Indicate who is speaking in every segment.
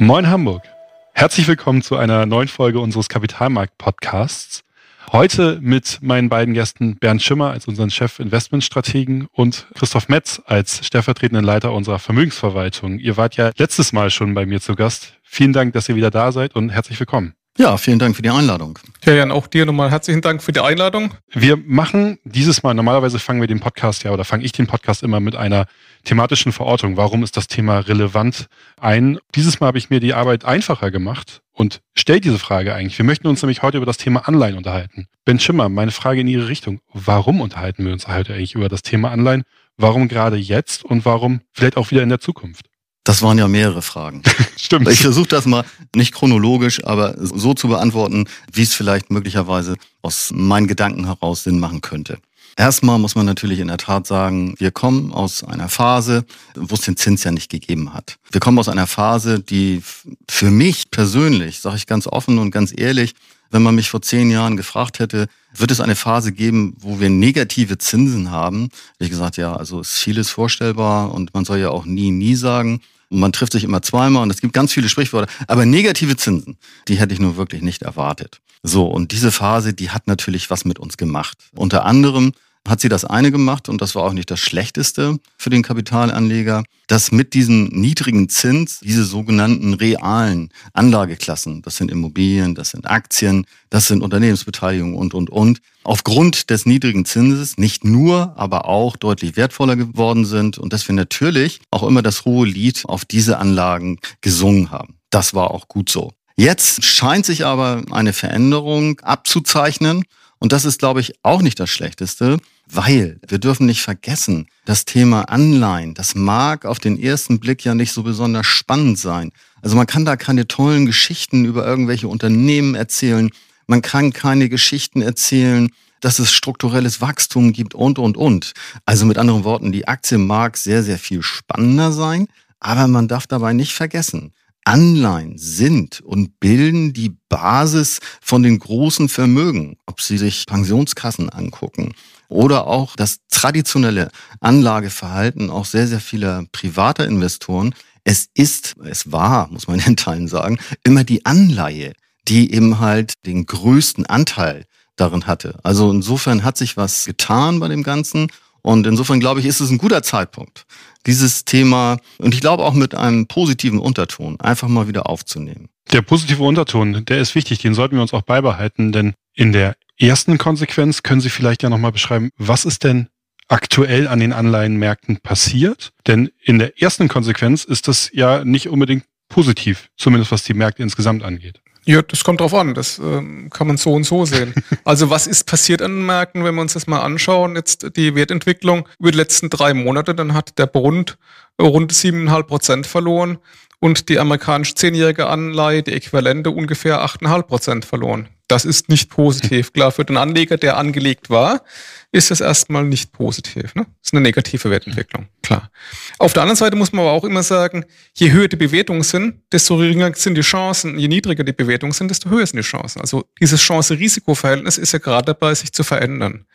Speaker 1: Moin Hamburg. Herzlich willkommen zu einer neuen Folge unseres Kapitalmarkt-Podcasts. Heute mit meinen beiden Gästen Bernd Schimmer als unseren Chef Investmentstrategen und Christoph Metz als stellvertretenden Leiter unserer Vermögensverwaltung. Ihr wart ja letztes Mal schon bei mir zu Gast. Vielen Dank, dass ihr wieder da seid und herzlich willkommen.
Speaker 2: Ja, vielen Dank für die Einladung.
Speaker 3: Ja, Jan, auch dir nochmal herzlichen Dank für die Einladung.
Speaker 1: Wir machen dieses Mal, normalerweise fangen wir den Podcast ja oder fange ich den Podcast immer mit einer thematischen Verortung. Warum ist das Thema relevant ein? Dieses Mal habe ich mir die Arbeit einfacher gemacht und stelle diese Frage eigentlich. Wir möchten uns nämlich heute über das Thema Anleihen unterhalten. Ben Schimmer, meine Frage in Ihre Richtung. Warum unterhalten wir uns heute eigentlich über das Thema Anleihen? Warum gerade jetzt und warum vielleicht auch wieder in der Zukunft?
Speaker 2: Das waren ja mehrere Fragen.
Speaker 1: Stimmt.
Speaker 2: Ich versuche das mal nicht chronologisch, aber so zu beantworten, wie es vielleicht möglicherweise aus meinen Gedanken heraus Sinn machen könnte. Erstmal muss man natürlich in der Tat sagen, wir kommen aus einer Phase, wo es den Zins ja nicht gegeben hat. Wir kommen aus einer Phase, die für mich persönlich, sage ich ganz offen und ganz ehrlich, wenn man mich vor zehn Jahren gefragt hätte, wird es eine Phase geben, wo wir negative Zinsen haben, hätte ich gesagt, ja, also ist vieles vorstellbar und man soll ja auch nie, nie sagen. Man trifft sich immer zweimal und es gibt ganz viele Sprichwörter. Aber negative Zinsen, die hätte ich nur wirklich nicht erwartet. So, und diese Phase, die hat natürlich was mit uns gemacht. Unter anderem hat sie das eine gemacht, und das war auch nicht das Schlechteste für den Kapitalanleger, dass mit diesem niedrigen Zins diese sogenannten realen Anlageklassen, das sind Immobilien, das sind Aktien, das sind Unternehmensbeteiligungen und, und, und, aufgrund des niedrigen Zinses nicht nur, aber auch deutlich wertvoller geworden sind und dass wir natürlich auch immer das hohe Lied auf diese Anlagen gesungen haben. Das war auch gut so. Jetzt scheint sich aber eine Veränderung abzuzeichnen und das ist, glaube ich, auch nicht das Schlechteste, weil wir dürfen nicht vergessen, das Thema Anleihen, das mag auf den ersten Blick ja nicht so besonders spannend sein. Also man kann da keine tollen Geschichten über irgendwelche Unternehmen erzählen. Man kann keine Geschichten erzählen, dass es strukturelles Wachstum gibt und, und, und. Also mit anderen Worten, die Aktie mag sehr, sehr viel spannender sein, aber man darf dabei nicht vergessen, Anleihen sind und bilden die Basis von den großen Vermögen. Ob Sie sich Pensionskassen angucken oder auch das traditionelle Anlageverhalten auch sehr, sehr vieler privater Investoren. Es ist, es war, muss man in Teilen sagen, immer die Anleihe, die eben halt den größten Anteil darin hatte. Also insofern hat sich was getan bei dem Ganzen. Und insofern glaube ich, ist es ein guter Zeitpunkt, dieses Thema, und ich glaube auch mit einem positiven Unterton, einfach mal wieder aufzunehmen.
Speaker 1: Der positive Unterton, der ist wichtig, den sollten wir uns auch beibehalten, denn in der ersten Konsequenz können Sie vielleicht ja nochmal beschreiben, was ist denn aktuell an den Anleihenmärkten passiert? Denn in der ersten Konsequenz ist das ja nicht unbedingt positiv, zumindest was die Märkte insgesamt angeht.
Speaker 3: Ja, das kommt drauf an. Das äh, kann man so und so sehen. Also was ist passiert an den Märkten, wenn wir uns das mal anschauen? Jetzt die Wertentwicklung über die letzten drei Monate, dann hat der Bund rund siebeneinhalb Prozent verloren und die amerikanische zehnjährige Anleihe, die Äquivalente, ungefähr 8,5 Prozent verloren. Das ist nicht positiv. Klar, für den Anleger, der angelegt war, ist das erstmal nicht positiv. Ne? Das ist eine negative Wertentwicklung, klar. Auf der anderen Seite muss man aber auch immer sagen, je höher die Bewertungen sind, desto geringer sind die Chancen. Je niedriger die Bewertungen sind, desto höher sind die Chancen. Also dieses Chance-Risiko-Verhältnis ist ja gerade dabei, sich zu verändern.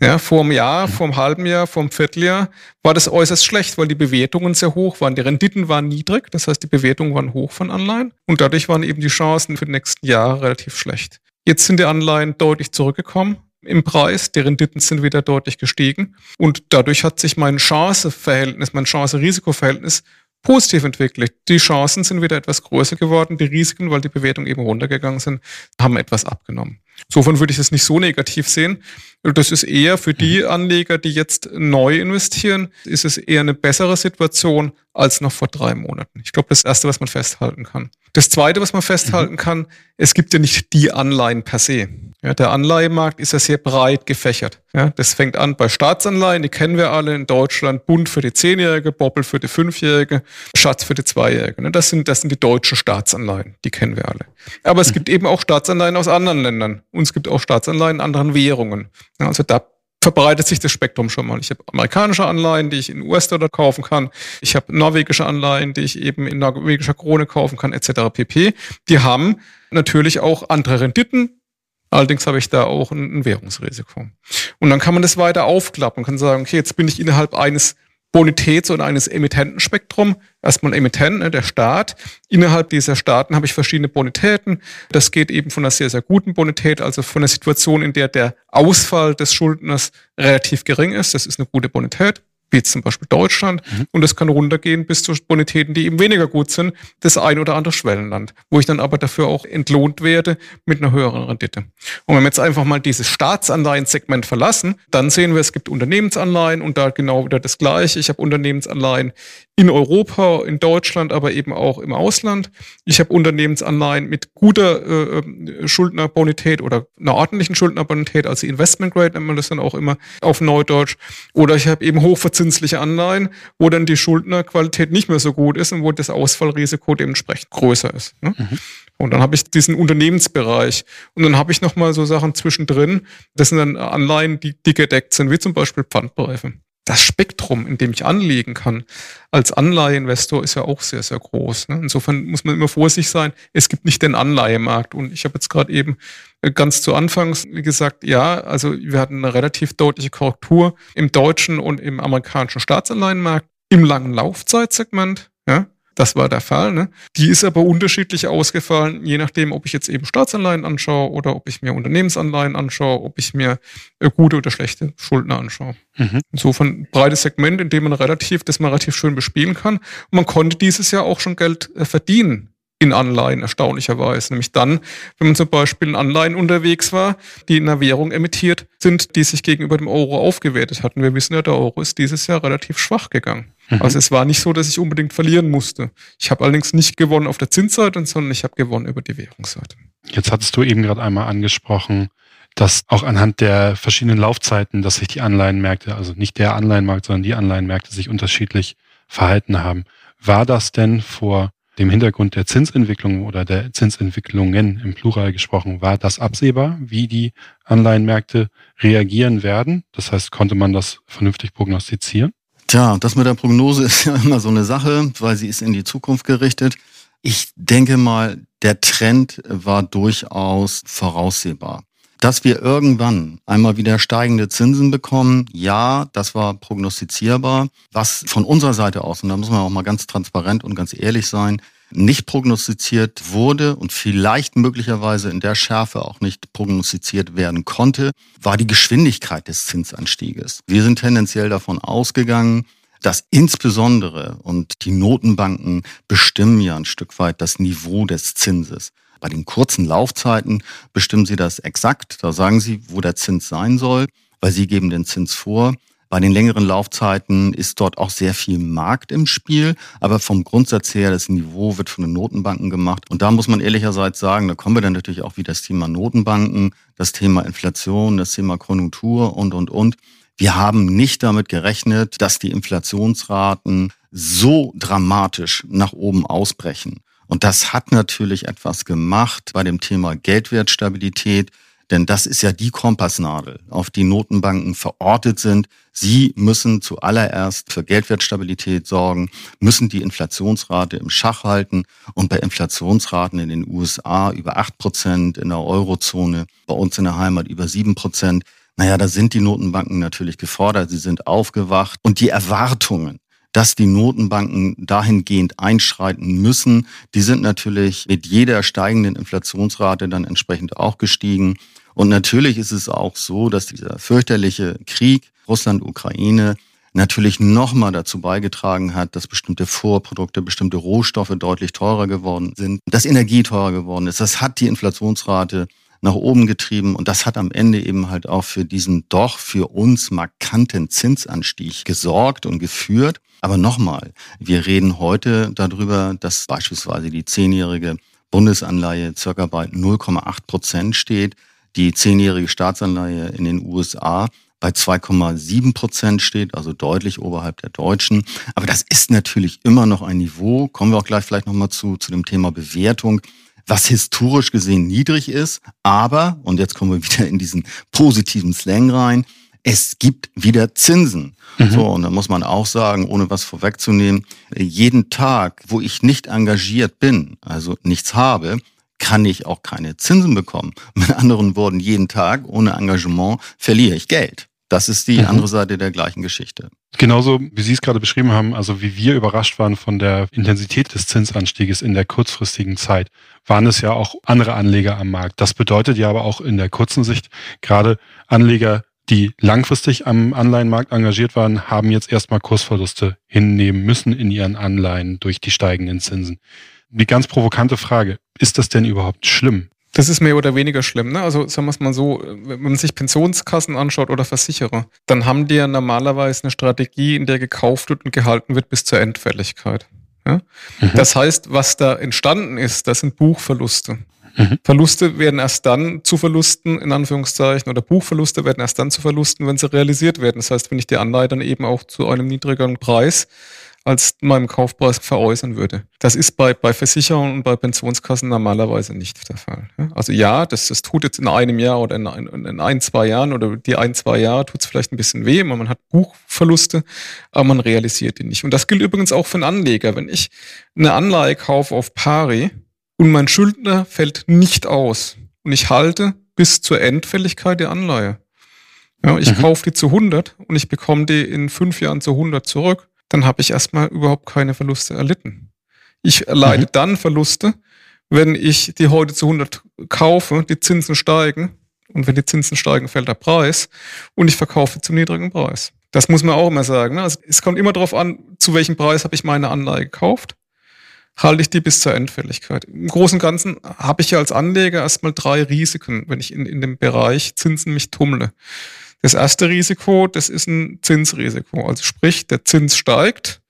Speaker 3: Ja, vor einem Jahr, vor einem halben Jahr, vor einem Vierteljahr war das äußerst schlecht, weil die Bewertungen sehr hoch waren. Die Renditen waren niedrig, das heißt, die Bewertungen waren hoch von Anleihen und dadurch waren eben die Chancen für die nächsten Jahre relativ schlecht. Jetzt sind die Anleihen deutlich zurückgekommen im Preis, die Renditen sind wieder deutlich gestiegen. Und dadurch hat sich mein Chanceverhältnis, mein Chance-Risiko-Verhältnis positiv entwickelt. Die Chancen sind wieder etwas größer geworden, die Risiken, weil die Bewertungen eben runtergegangen sind, haben etwas abgenommen. Insofern würde ich das nicht so negativ sehen. Das ist eher für die mhm. Anleger, die jetzt neu investieren, ist es eher eine bessere Situation als noch vor drei Monaten. Ich glaube, das Erste, was man festhalten kann. Das Zweite, was man festhalten mhm. kann, es gibt ja nicht die Anleihen per se. Ja, der Anleihemarkt ist ja sehr breit gefächert. Ja, das fängt an bei Staatsanleihen, die kennen wir alle in Deutschland. Bund für die Zehnjährige, Boppel für die Fünfjährige, Schatz für die Zweijährige. Ne, das sind, das sind die deutschen Staatsanleihen, die kennen wir alle. Aber es mhm. gibt eben auch Staatsanleihen aus anderen Ländern. Und es gibt auch Staatsanleihen in anderen Währungen. Ja, also da verbreitet sich das Spektrum schon mal. Ich habe amerikanische Anleihen, die ich in US-Dollar kaufen kann. Ich habe norwegische Anleihen, die ich eben in norwegischer Krone kaufen kann, etc. pp. Die haben natürlich auch andere Renditen, Allerdings habe ich da auch ein, Währungsrisiko. Und dann kann man das weiter aufklappen, kann sagen, okay, jetzt bin ich innerhalb eines Bonitäts- oder eines Emittentenspektrum. Erstmal Emittent, ne, der Staat. Innerhalb dieser Staaten habe ich verschiedene Bonitäten. Das geht eben von einer sehr, sehr guten Bonität, also von einer Situation, in der der Ausfall des Schuldners relativ gering ist. Das ist eine gute Bonität wie zum Beispiel Deutschland. Mhm. Und das kann runtergehen bis zu Bonitäten, die eben weniger gut sind, das ein oder andere Schwellenland, wo ich dann aber dafür auch entlohnt werde mit einer höheren Rendite. Und wenn wir jetzt einfach mal dieses Staatsanleihensegment verlassen, dann sehen wir, es gibt Unternehmensanleihen und da genau wieder das Gleiche. Ich habe Unternehmensanleihen in Europa, in Deutschland, aber eben auch im Ausland. Ich habe Unternehmensanleihen mit guter äh, äh, Schuldnerbonität oder einer ordentlichen Schuldnerbonität, also Investment Grade nennt man das dann auch immer auf Neudeutsch. Oder ich habe eben hochverzinsliche Anleihen, wo dann die Schuldnerqualität nicht mehr so gut ist und wo das Ausfallrisiko dementsprechend größer ist. Ne? Mhm. Und dann habe ich diesen Unternehmensbereich. Und dann habe ich nochmal so Sachen zwischendrin. Das sind dann Anleihen, die, die gedeckt sind, wie zum Beispiel Pfandbriefe das Spektrum, in dem ich anlegen kann, als Anleiheinvestor ist ja auch sehr, sehr groß. Ne? Insofern muss man immer vorsichtig sein. Es gibt nicht den Anleihemarkt. Und ich habe jetzt gerade eben äh, ganz zu Anfangs gesagt, ja, also wir hatten eine relativ deutliche Korrektur im deutschen und im amerikanischen Staatsanleihenmarkt im langen Laufzeitsegment. Das war der Fall. Ne? Die ist aber unterschiedlich ausgefallen, je nachdem, ob ich jetzt eben Staatsanleihen anschaue oder ob ich mir Unternehmensanleihen anschaue, ob ich mir äh, gute oder schlechte Schuldner anschaue. Mhm. Insofern ein breites Segment, in dem man relativ, das man relativ schön bespielen kann. Und man konnte dieses Jahr auch schon Geld äh, verdienen in Anleihen, erstaunlicherweise. Nämlich dann, wenn man zum Beispiel in Anleihen unterwegs war, die in einer Währung emittiert sind, die sich gegenüber dem Euro aufgewertet hatten. Wir wissen ja, der Euro ist dieses Jahr relativ schwach gegangen. Mhm. Also es war nicht so, dass ich unbedingt verlieren musste. Ich habe allerdings nicht gewonnen auf der Zinsseite, sondern ich habe gewonnen über die Währungsseite.
Speaker 1: Jetzt hattest du eben gerade einmal angesprochen, dass auch anhand der verschiedenen Laufzeiten, dass sich die Anleihenmärkte, also nicht der Anleihenmarkt, sondern die Anleihenmärkte sich unterschiedlich verhalten haben. War das denn vor dem Hintergrund der Zinsentwicklung oder der Zinsentwicklungen im Plural gesprochen, war das absehbar, wie die Anleihenmärkte reagieren werden? Das heißt, konnte man das vernünftig prognostizieren?
Speaker 2: Tja, das mit der Prognose ist ja immer so eine Sache, weil sie ist in die Zukunft gerichtet. Ich denke mal, der Trend war durchaus voraussehbar. Dass wir irgendwann einmal wieder steigende Zinsen bekommen, ja, das war prognostizierbar. Was von unserer Seite aus, und da muss man auch mal ganz transparent und ganz ehrlich sein, nicht prognostiziert wurde und vielleicht möglicherweise in der Schärfe auch nicht prognostiziert werden konnte, war die Geschwindigkeit des Zinsanstieges. Wir sind tendenziell davon ausgegangen, dass insbesondere und die Notenbanken bestimmen ja ein Stück weit das Niveau des Zinses. Bei den kurzen Laufzeiten bestimmen sie das exakt. Da sagen sie, wo der Zins sein soll, weil sie geben den Zins vor. Bei den längeren Laufzeiten ist dort auch sehr viel Markt im Spiel, aber vom Grundsatz her, das Niveau wird von den Notenbanken gemacht. Und da muss man ehrlicherseits sagen, da kommen wir dann natürlich auch wieder das Thema Notenbanken, das Thema Inflation, das Thema Konjunktur und, und, und. Wir haben nicht damit gerechnet, dass die Inflationsraten so dramatisch nach oben ausbrechen. Und das hat natürlich etwas gemacht bei dem Thema Geldwertstabilität, denn das ist ja die Kompassnadel, auf die Notenbanken verortet sind. Sie müssen zuallererst für Geldwertstabilität sorgen, müssen die Inflationsrate im Schach halten und bei Inflationsraten in den USA über acht Prozent, in der Eurozone, bei uns in der Heimat über sieben Prozent. Naja, da sind die Notenbanken natürlich gefordert, sie sind aufgewacht und die Erwartungen dass die Notenbanken dahingehend einschreiten müssen. Die sind natürlich mit jeder steigenden Inflationsrate dann entsprechend auch gestiegen. Und natürlich ist es auch so, dass dieser fürchterliche Krieg Russland-Ukraine natürlich nochmal dazu beigetragen hat, dass bestimmte Vorprodukte, bestimmte Rohstoffe deutlich teurer geworden sind, dass Energie teurer geworden ist. Das hat die Inflationsrate nach oben getrieben und das hat am Ende eben halt auch für diesen doch für uns markanten Zinsanstieg gesorgt und geführt. Aber nochmal, wir reden heute darüber, dass beispielsweise die zehnjährige Bundesanleihe circa bei 0,8 Prozent steht, die zehnjährige Staatsanleihe in den USA bei 2,7 Prozent steht, also deutlich oberhalb der deutschen. Aber das ist natürlich immer noch ein Niveau, kommen wir auch gleich vielleicht nochmal zu, zu dem Thema Bewertung, was historisch gesehen niedrig ist. Aber, und jetzt kommen wir wieder in diesen positiven Slang rein, es gibt wieder Zinsen. Mhm. So, und da muss man auch sagen, ohne was vorwegzunehmen, jeden Tag, wo ich nicht engagiert bin, also nichts habe, kann ich auch keine Zinsen bekommen. Mit anderen Worten, jeden Tag ohne Engagement verliere ich Geld. Das ist die mhm. andere Seite der gleichen Geschichte.
Speaker 1: Genauso, wie Sie es gerade beschrieben haben, also wie wir überrascht waren von der Intensität des Zinsanstieges in der kurzfristigen Zeit, waren es ja auch andere Anleger am Markt. Das bedeutet ja aber auch in der kurzen Sicht, gerade Anleger, die langfristig am Anleihenmarkt engagiert waren, haben jetzt erstmal Kursverluste hinnehmen müssen in ihren Anleihen durch die steigenden Zinsen. Die ganz provokante Frage, ist das denn überhaupt schlimm?
Speaker 3: Das ist mehr oder weniger schlimm. Ne? Also sagen wir es mal so, wenn man sich Pensionskassen anschaut oder Versicherer, dann haben die ja normalerweise eine Strategie, in der gekauft wird und gehalten wird bis zur Endfälligkeit. Ja? Mhm. Das heißt, was da entstanden ist, das sind Buchverluste. Mhm. Verluste werden erst dann zu Verlusten, in Anführungszeichen, oder Buchverluste werden erst dann zu Verlusten, wenn sie realisiert werden. Das heißt, wenn ich die Anleihe dann eben auch zu einem niedrigeren Preis als meinem Kaufpreis veräußern würde. Das ist bei, bei Versicherungen und bei Pensionskassen normalerweise nicht der Fall. Also ja, das, das tut jetzt in einem Jahr oder in ein, in ein zwei Jahren oder die ein, zwei Jahre tut es vielleicht ein bisschen weh, man hat Buchverluste, aber man realisiert die nicht. Und das gilt übrigens auch für einen Anleger. Wenn ich eine Anleihe kaufe auf Pari und mein Schuldner fällt nicht aus und ich halte bis zur Endfälligkeit der Anleihe. Ja, ich mhm. kaufe die zu 100 und ich bekomme die in fünf Jahren zu 100 zurück dann habe ich erstmal überhaupt keine Verluste erlitten. Ich erleide mhm. dann Verluste, wenn ich die heute zu 100 kaufe, die Zinsen steigen und wenn die Zinsen steigen, fällt der Preis und ich verkaufe zum niedrigen Preis. Das muss man auch immer sagen. Ne? Also es kommt immer darauf an, zu welchem Preis habe ich meine Anleihe gekauft. Halte ich die bis zur Endfälligkeit. Im Großen und Ganzen habe ich ja als Anleger erstmal drei Risiken, wenn ich in, in dem Bereich Zinsen mich tummle. Das erste Risiko, das ist ein Zinsrisiko. Also sprich, der Zins steigt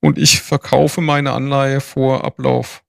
Speaker 3: und ich verkaufe meine Anleihe vor Ablauf.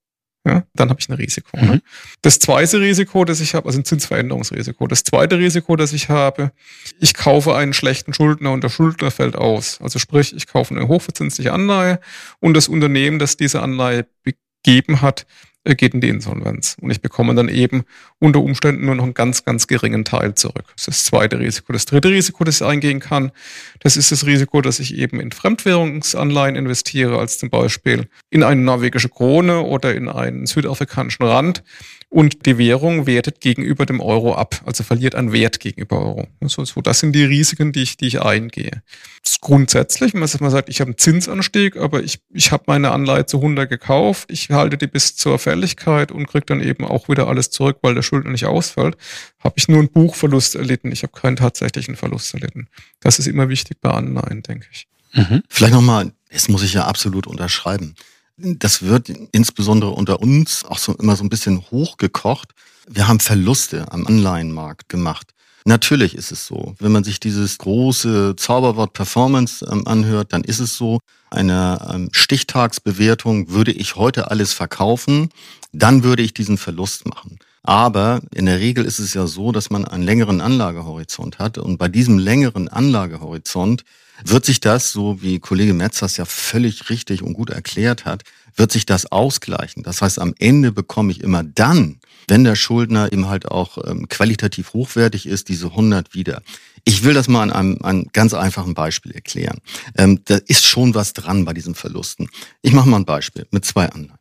Speaker 3: Ja, dann habe ich ein Risiko. Ne? Mhm. Ne? Das zweite Risiko, das ich habe, also ein Zinsveränderungsrisiko. Das zweite Risiko, das ich habe, ich kaufe einen schlechten Schuldner und der Schuldner fällt aus. Also sprich, ich kaufe eine hochverzinsliche Anleihe und das Unternehmen, das diese Anleihe begeben hat, geht in die Insolvenz. Und ich bekomme dann eben unter Umständen nur noch einen ganz, ganz geringen Teil zurück. Das ist das zweite Risiko. Das dritte Risiko, das ich eingehen kann, das ist das Risiko, dass ich eben in Fremdwährungsanleihen investiere, als zum Beispiel in eine norwegische Krone oder in einen südafrikanischen Rand und die Währung wertet gegenüber dem Euro ab, also verliert an Wert gegenüber Euro. So, so, das sind die Risiken, die ich, die ich eingehe. Das ist grundsätzlich, wenn man sagt, ich habe einen Zinsanstieg, aber ich, ich habe meine Anleihe zu 100 gekauft, ich halte die bis zur Fälligkeit und kriege dann eben auch wieder alles zurück, weil der Schuldner nicht ausfällt, habe ich nur einen Buchverlust erlitten, ich habe keinen tatsächlichen Verlust erlitten. Das ist immer wichtig bei Anleihen, denke ich.
Speaker 2: Mhm. Vielleicht nochmal, das muss ich ja absolut unterschreiben. Das wird insbesondere unter uns auch so immer so ein bisschen hochgekocht. Wir haben Verluste am Anleihenmarkt gemacht. Natürlich ist es so. Wenn man sich dieses große Zauberwort Performance ähm, anhört, dann ist es so. Eine ähm, Stichtagsbewertung würde ich heute alles verkaufen, dann würde ich diesen Verlust machen. Aber in der Regel ist es ja so, dass man einen längeren Anlagehorizont hat. Und bei diesem längeren Anlagehorizont wird sich das, so wie Kollege Metz das ja völlig richtig und gut erklärt hat, wird sich das ausgleichen. Das heißt, am Ende bekomme ich immer dann, wenn der Schuldner eben halt auch ähm, qualitativ hochwertig ist, diese 100 wieder. Ich will das mal an einem, einem ganz einfachen Beispiel erklären. Ähm, da ist schon was dran bei diesen Verlusten. Ich mache mal ein Beispiel mit zwei Anleihen.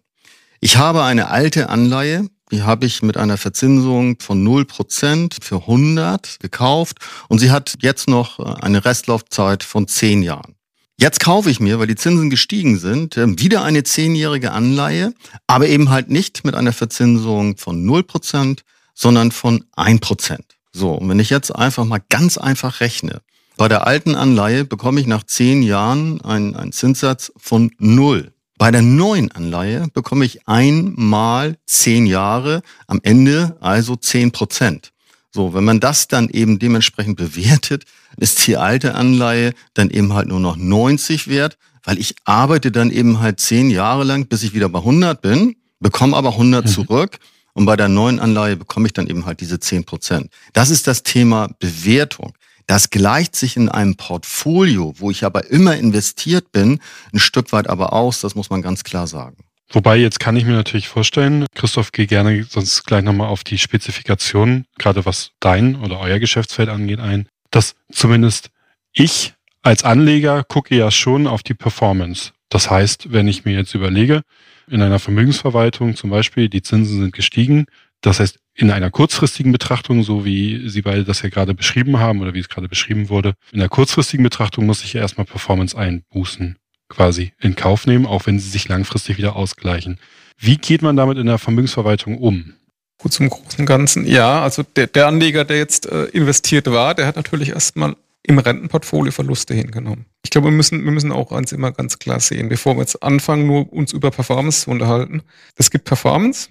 Speaker 2: Ich habe eine alte Anleihe, die habe ich mit einer Verzinsung von 0% für 100 gekauft und sie hat jetzt noch äh, eine Restlaufzeit von 10 Jahren. Jetzt kaufe ich mir, weil die Zinsen gestiegen sind, äh, wieder eine zehnjährige Anleihe, aber eben halt nicht mit einer Verzinsung von 0%, sondern von 1%. So, und wenn ich jetzt einfach mal ganz einfach rechne, bei der alten Anleihe bekomme ich nach zehn Jahren einen, einen Zinssatz von 0. Bei der neuen Anleihe bekomme ich einmal zehn Jahre, am Ende also zehn Prozent. So, wenn man das dann eben dementsprechend bewertet, ist die alte Anleihe dann eben halt nur noch 90 wert, weil ich arbeite dann eben halt zehn Jahre lang, bis ich wieder bei 100 bin, bekomme aber 100 mhm. zurück und bei der neuen Anleihe bekomme ich dann eben halt diese 10 Prozent. Das ist das Thema Bewertung. Das gleicht sich in einem Portfolio, wo ich aber immer investiert bin, ein Stück weit aber aus, das muss man ganz klar sagen.
Speaker 1: Wobei, jetzt kann ich mir natürlich vorstellen, Christoph, geh gerne sonst gleich nochmal auf die Spezifikationen, gerade was dein oder euer Geschäftsfeld angeht, ein, dass zumindest ich als Anleger gucke ja schon auf die Performance. Das heißt, wenn ich mir jetzt überlege, in einer Vermögensverwaltung zum Beispiel, die Zinsen sind gestiegen, Das heißt, in einer kurzfristigen Betrachtung, so wie Sie beide das ja gerade beschrieben haben oder wie es gerade beschrieben wurde, in der kurzfristigen Betrachtung muss ich ja erstmal Performance einbußen, quasi in Kauf nehmen, auch wenn sie sich langfristig wieder ausgleichen. Wie geht man damit in der Vermögensverwaltung um?
Speaker 3: Gut, zum großen Ganzen. Ja, also der, der Anleger, der jetzt äh, investiert war, der hat natürlich erstmal im Rentenportfolio Verluste hingenommen. Ich glaube, wir müssen, wir müssen auch eins immer ganz klar sehen, bevor wir jetzt anfangen, nur uns über Performance zu unterhalten. Es gibt Performance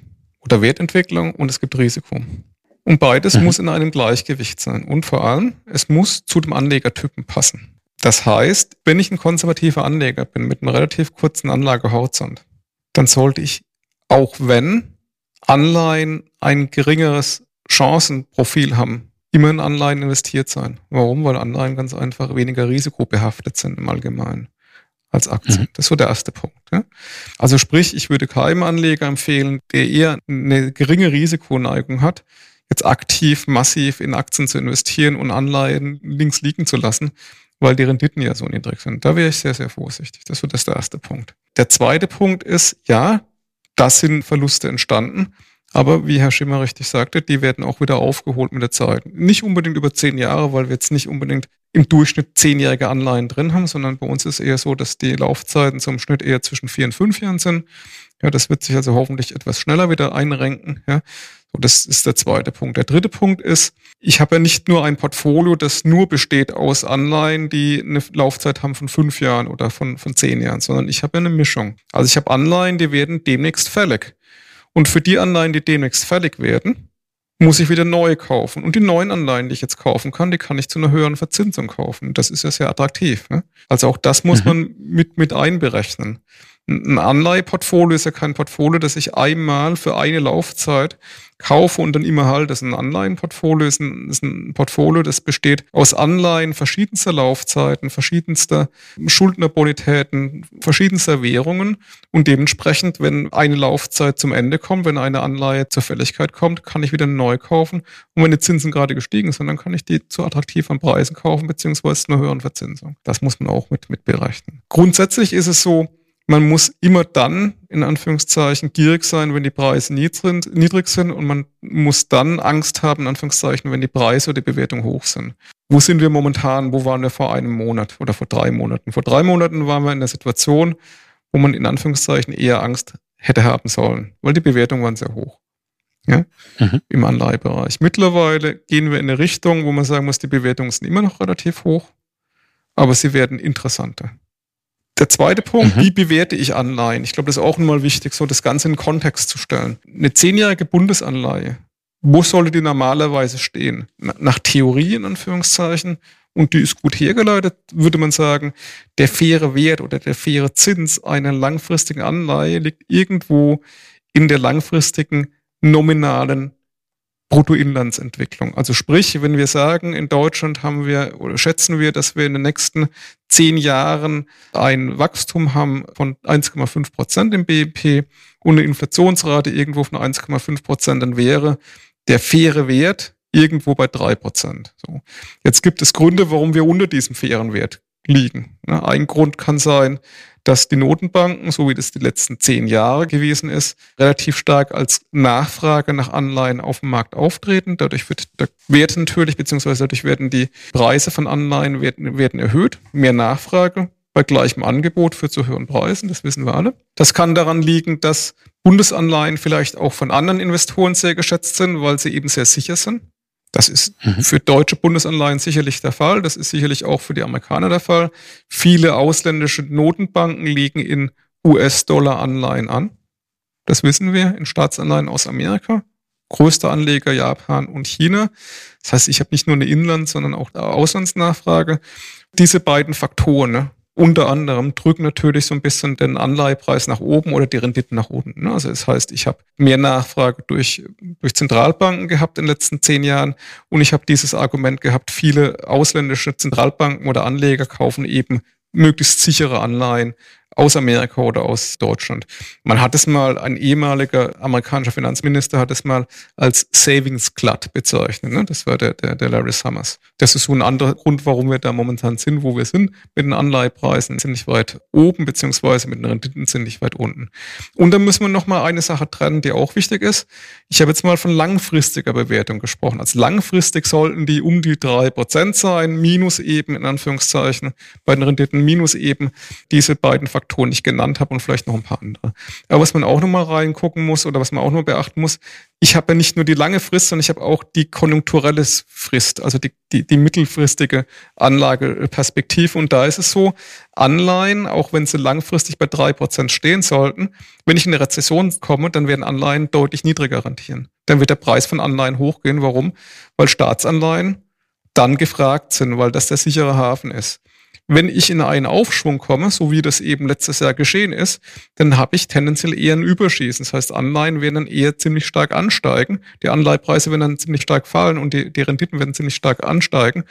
Speaker 3: oder Wertentwicklung und es gibt Risiko. Und beides mhm. muss in einem Gleichgewicht sein. Und vor allem, es muss zu dem Anlegertypen passen. Das heißt, wenn ich ein konservativer Anleger bin mit einem relativ kurzen Anlagehorizont, dann sollte ich, auch wenn Anleihen ein geringeres Chancenprofil haben, immer in Anleihen investiert sein. Warum? Weil Anleihen ganz einfach weniger risikobehaftet sind im Allgemeinen als Aktien. Mhm. Das so der erste Punkt. Ja? Also sprich, ich würde keinem Anleger empfehlen, der eher eine geringe Risikoneigung hat, jetzt aktiv, massiv in Aktien zu investieren und Anleihen links liegen zu lassen, weil die Renditen ja so niedrig sind. Da wäre ich sehr, sehr vorsichtig. Das wird das der erste Punkt. Der zweite Punkt ist, ja, das sind Verluste entstanden. Aber wie Herr Schimmer richtig sagte, die werden auch wieder aufgeholt mit der Zeit. Nicht unbedingt über zehn Jahre, weil wir jetzt nicht unbedingt im Durchschnitt zehnjährige Anleihen drin haben, sondern bei uns ist eher so, dass die Laufzeiten zum Schnitt eher zwischen vier und fünf Jahren sind. Ja, das wird sich also hoffentlich etwas schneller wieder einrenken. Ja, so, das ist der zweite Punkt. Der dritte Punkt ist, ich habe ja nicht nur ein Portfolio, das nur besteht aus Anleihen, die eine Laufzeit haben von fünf Jahren oder von, von zehn Jahren, sondern ich habe ja eine Mischung. Also ich habe Anleihen, die werden demnächst fällig. Und für die Anleihen, die demnächst fertig werden, muss ich wieder neue kaufen. Und die neuen Anleihen, die ich jetzt kaufen kann, die kann ich zu einer höheren Verzinsung kaufen. Das ist ja sehr attraktiv. Ne? Also auch das muss mhm. man mit, mit einberechnen. Ein Anleiheportfolio ist ja kein Portfolio, das ich einmal für eine Laufzeit kaufe und dann immer halte. Das ist ein Anleihenportfolio, ist ein, ist ein Portfolio, das besteht aus Anleihen verschiedenster Laufzeiten, verschiedenster Schuldnerbonitäten, verschiedenster Währungen und dementsprechend, wenn eine Laufzeit zum Ende kommt, wenn eine Anleihe zur Fälligkeit kommt, kann ich wieder neu kaufen und wenn die Zinsen gerade gestiegen sind, dann kann ich die zu attraktiven Preisen kaufen, beziehungsweise zu einer höheren Verzinsung. Das muss man auch mit, mit berechnen. Grundsätzlich ist es so, man muss immer dann, in Anführungszeichen, gierig sein, wenn die Preise niedrig sind und man muss dann Angst haben, in Anführungszeichen, wenn die Preise oder die Bewertung hoch sind. Wo sind wir momentan? Wo waren wir vor einem Monat oder vor drei Monaten? Vor drei Monaten waren wir in der Situation, wo man in Anführungszeichen eher Angst hätte haben sollen, weil die Bewertungen waren sehr hoch. Ja, mhm. im Anleihebereich. Mittlerweile gehen wir in eine Richtung, wo man sagen muss, die Bewertungen sind immer noch relativ hoch, aber sie werden interessanter. Der zweite Punkt, mhm. wie bewerte ich Anleihen? Ich glaube, das ist auch mal wichtig, so das Ganze in Kontext zu stellen. Eine zehnjährige Bundesanleihe, wo sollte die normalerweise stehen? Nach Theorie in Anführungszeichen, und die ist gut hergeleitet, würde man sagen, der faire Wert oder der faire Zins einer langfristigen Anleihe liegt irgendwo in der langfristigen nominalen Bruttoinlandsentwicklung. Also sprich, wenn wir sagen, in Deutschland haben wir oder schätzen wir, dass wir in den nächsten zehn Jahren ein Wachstum haben von 1,5 Prozent im BIP und eine Inflationsrate irgendwo von 1,5 Prozent, dann wäre der faire Wert irgendwo bei drei Prozent. So. Jetzt gibt es Gründe, warum wir unter diesem fairen Wert liegen. Ein Grund kann sein, dass die Notenbanken, so wie das die letzten zehn Jahre gewesen ist, relativ stark als Nachfrage nach Anleihen auf dem Markt auftreten. Dadurch wird der Wert natürlich, beziehungsweise dadurch werden die Preise von Anleihen werden, werden erhöht. Mehr Nachfrage bei gleichem Angebot führt zu höheren Preisen, das wissen wir alle. Das kann daran liegen, dass Bundesanleihen vielleicht auch von anderen Investoren sehr geschätzt sind, weil sie eben sehr sicher sind. Das ist mhm. für deutsche Bundesanleihen sicherlich der Fall. Das ist sicherlich auch für die Amerikaner der Fall. Viele ausländische Notenbanken legen in US-Dollar-Anleihen an. Das wissen wir in Staatsanleihen aus Amerika. Größter Anleger Japan und China. Das heißt, ich habe nicht nur eine Inlands-, sondern auch eine Auslandsnachfrage. Diese beiden Faktoren, ne, unter anderem drücken natürlich so ein bisschen den Anleihepreis nach oben oder die Renditen nach unten. Ne? Also das heißt, ich habe mehr Nachfrage durch, durch Zentralbanken gehabt in den letzten zehn Jahren und ich habe dieses Argument gehabt, viele ausländische Zentralbanken oder Anleger kaufen eben möglichst sichere Anleihen aus Amerika oder aus Deutschland. Man hat es mal, ein ehemaliger amerikanischer Finanzminister hat es mal als Savings Glut bezeichnet. Ne? Das war der, der, der Larry Summers. Das ist so ein anderer Grund, warum wir da momentan sind, wo wir sind. Mit den Anleihepreisen nicht weit oben, beziehungsweise mit den Renditen nicht weit unten. Und dann müssen wir noch mal eine Sache trennen, die auch wichtig ist. Ich habe jetzt mal von langfristiger Bewertung gesprochen. Als langfristig sollten die um die drei Prozent sein, minus eben in Anführungszeichen, bei den Renditen minus eben diese beiden Faktoren, die ich genannt habe und vielleicht noch ein paar andere. Aber was man auch noch mal reingucken muss oder was man auch noch beachten muss, ich habe ja nicht nur die lange Frist, sondern ich habe auch die konjunkturelle Frist, also die, die, die mittelfristige Anlageperspektive. Und da ist es so, Anleihen, auch wenn sie langfristig bei drei Prozent stehen sollten, wenn ich in eine Rezession komme, dann werden Anleihen deutlich niedriger rentieren. Dann wird der Preis von Anleihen hochgehen. Warum? Weil Staatsanleihen dann gefragt sind, weil das der sichere Hafen ist. Wenn ich in einen Aufschwung komme, so wie das eben letztes Jahr geschehen ist, dann habe ich tendenziell eher ein Überschießen. Das heißt, Anleihen werden dann eher ziemlich stark ansteigen. Die Anleihpreise werden dann ziemlich stark fallen und die, die Renditen werden ziemlich stark ansteigen.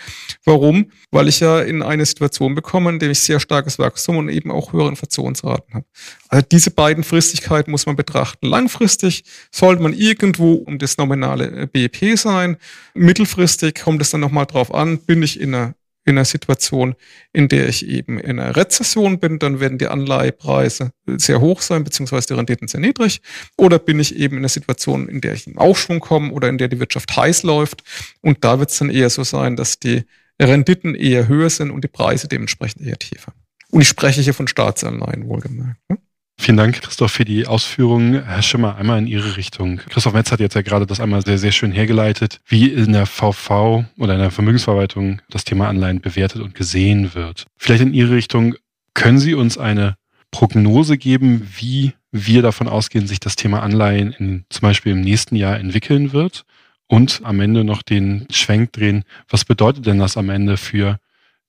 Speaker 3: Warum? Weil ich ja in eine Situation bekomme, in der ich sehr starkes Wachstum und eben auch höhere Inflationsraten habe. Also diese beiden Fristigkeiten muss man betrachten. Langfristig sollte man irgendwo um das nominale BIP sein. Mittelfristig kommt es dann nochmal drauf an, bin ich in einer in einer Situation, in der ich eben in einer Rezession bin, dann werden die Anleihepreise sehr hoch sein, beziehungsweise die Renditen sehr niedrig. Oder bin ich eben in einer Situation, in der ich in Aufschwung komme oder in der die Wirtschaft heiß läuft. Und da wird es dann eher so sein, dass die Renditen eher höher sind und die Preise dementsprechend eher tiefer. Und ich spreche hier von Staatsanleihen wohlgemerkt. Ne?
Speaker 1: Vielen Dank, Christoph, für die Ausführungen. Herr Schimmer, einmal in Ihre Richtung. Christoph Metz hat jetzt ja gerade das einmal sehr, sehr schön hergeleitet, wie in der VV oder in der Vermögensverwaltung das Thema Anleihen bewertet und gesehen wird. Vielleicht in Ihre Richtung, können Sie uns eine Prognose geben, wie wir davon ausgehen, sich das Thema Anleihen in, zum Beispiel im nächsten Jahr entwickeln wird? Und am Ende noch den Schwenk drehen. Was bedeutet denn das am Ende für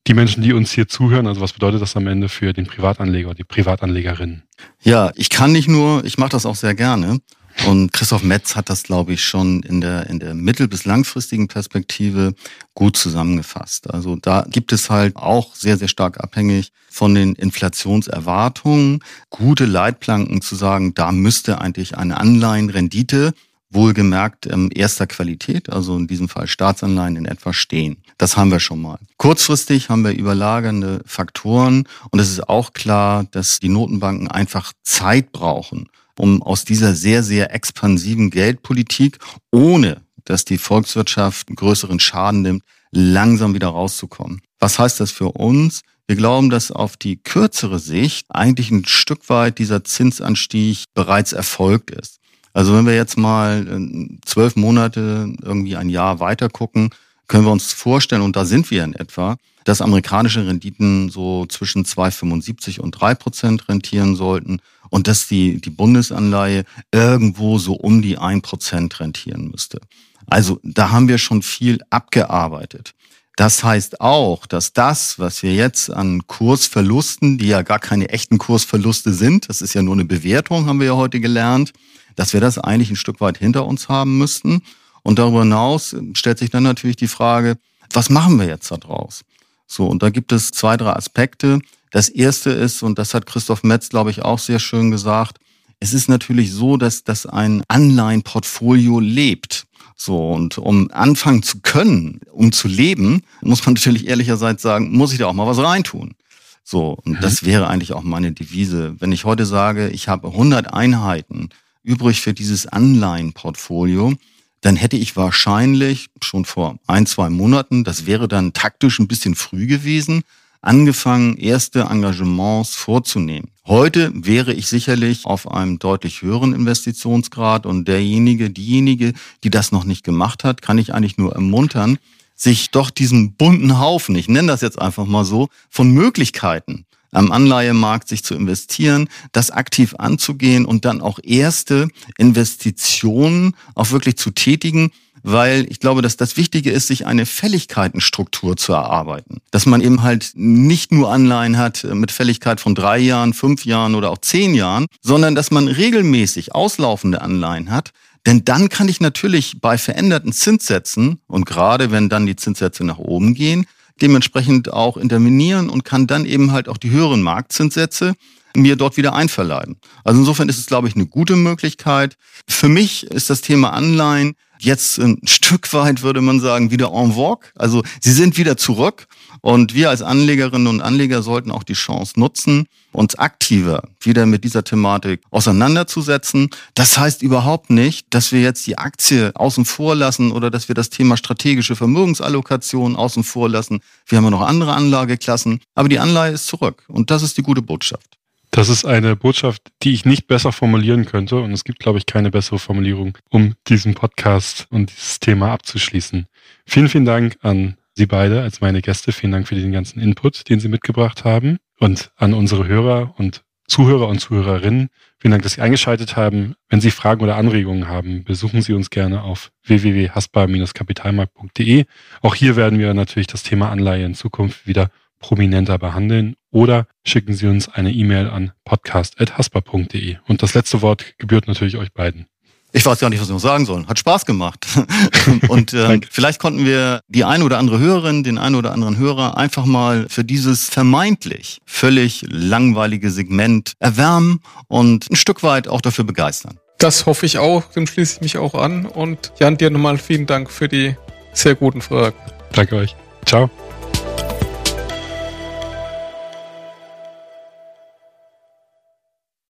Speaker 1: die Menschen, die uns hier zuhören, also was bedeutet das am Ende für den Privatanleger oder die Privatanlegerin?
Speaker 2: Ja, ich kann nicht nur, ich mache das auch sehr gerne. Und Christoph Metz hat das, glaube ich, schon in der, in der mittel- bis langfristigen Perspektive gut zusammengefasst. Also da gibt es halt auch sehr, sehr stark abhängig von den Inflationserwartungen gute Leitplanken zu sagen, da müsste eigentlich eine Anleihenrendite wohlgemerkt ähm, erster Qualität, also in diesem Fall Staatsanleihen in etwa stehen. Das haben wir schon mal. Kurzfristig haben wir überlagernde Faktoren und es ist auch klar, dass die Notenbanken einfach Zeit brauchen, um aus dieser sehr, sehr expansiven Geldpolitik, ohne dass die Volkswirtschaft einen größeren Schaden nimmt, langsam wieder rauszukommen. Was heißt das für uns? Wir glauben, dass auf die kürzere Sicht eigentlich ein Stück weit dieser Zinsanstieg bereits erfolgt ist. Also wenn wir jetzt mal äh, zwölf Monate, irgendwie ein Jahr weiter gucken, können wir uns vorstellen, und da sind wir in etwa, dass amerikanische Renditen so zwischen 2,75 und 3 Prozent rentieren sollten und dass die, die Bundesanleihe irgendwo so um die 1 Prozent rentieren müsste. Also da haben wir schon viel abgearbeitet. Das heißt auch, dass das, was wir jetzt an Kursverlusten, die ja gar keine echten Kursverluste sind, das ist ja nur eine Bewertung, haben wir ja heute gelernt, dass wir das eigentlich ein Stück weit hinter uns haben müssten. Und darüber hinaus stellt sich dann natürlich die Frage, was machen wir jetzt da draus? So, und da gibt es zwei, drei Aspekte. Das erste ist, und das hat Christoph Metz, glaube ich, auch sehr schön gesagt, es ist natürlich so, dass, dass ein Anleihenportfolio lebt. So, und um anfangen zu können, um zu leben, muss man natürlich ehrlicherseits sagen, muss ich da auch mal was reintun. So, und mhm. das wäre eigentlich auch meine Devise. Wenn ich heute sage, ich habe 100 Einheiten übrig für dieses Anleihenportfolio, dann hätte ich wahrscheinlich schon vor ein, zwei Monaten, das wäre dann taktisch ein bisschen früh gewesen, angefangen, erste Engagements vorzunehmen. Heute wäre ich sicherlich auf einem deutlich höheren Investitionsgrad und derjenige, diejenige, die das noch nicht gemacht hat, kann ich eigentlich nur ermuntern, sich doch diesen bunten Haufen, ich nenne das jetzt einfach mal so, von Möglichkeiten am Anleihemarkt sich zu investieren, das aktiv anzugehen und dann auch erste Investitionen auch wirklich zu tätigen, weil ich glaube, dass das Wichtige ist, sich eine Fälligkeitenstruktur zu erarbeiten. Dass man eben halt nicht nur Anleihen hat mit Fälligkeit von drei Jahren, fünf Jahren oder auch zehn Jahren, sondern dass man regelmäßig auslaufende Anleihen hat, denn dann kann ich natürlich bei veränderten Zinssätzen und gerade wenn dann die Zinssätze nach oben gehen, dementsprechend auch intervenieren und kann dann eben halt auch die höheren Marktzinssätze mir dort wieder einverleiben. Also insofern ist es, glaube ich, eine gute Möglichkeit. Für mich ist das Thema Anleihen jetzt ein Stück weit, würde man sagen, wieder en vogue. Also sie sind wieder zurück. Und wir als Anlegerinnen und Anleger sollten auch die Chance nutzen, uns aktiver wieder mit dieser Thematik auseinanderzusetzen. Das heißt überhaupt nicht, dass wir jetzt die Aktie außen vor lassen oder dass wir das Thema strategische Vermögensallokation außen vor lassen. Wir haben ja noch andere Anlageklassen, aber die Anleihe ist zurück und das ist die gute Botschaft.
Speaker 1: Das ist eine Botschaft, die ich nicht besser formulieren könnte. Und es gibt, glaube ich, keine bessere Formulierung, um diesen Podcast und dieses Thema abzuschließen. Vielen, vielen Dank an Sie beide als meine Gäste. Vielen Dank für den ganzen Input, den Sie mitgebracht haben. Und an unsere Hörer und Zuhörer und Zuhörerinnen. Vielen Dank, dass Sie eingeschaltet haben. Wenn Sie Fragen oder Anregungen haben, besuchen Sie uns gerne auf www.hasbar-kapitalmarkt.de. Auch hier werden wir natürlich das Thema Anleihe in Zukunft wieder prominenter behandeln oder schicken Sie uns eine E-Mail an podcast.haspa.de. Und das letzte Wort gebührt natürlich euch beiden.
Speaker 2: Ich weiß gar nicht, was ich noch sagen soll. Hat Spaß gemacht. und ähm, vielleicht konnten wir die eine oder andere Hörerin, den einen oder anderen Hörer einfach mal für dieses vermeintlich völlig langweilige Segment erwärmen und ein Stück weit auch dafür begeistern.
Speaker 3: Das hoffe ich auch, dem schließe ich mich auch an. Und Jan, dir nochmal vielen Dank für die sehr guten Fragen.
Speaker 1: Danke euch. Ciao.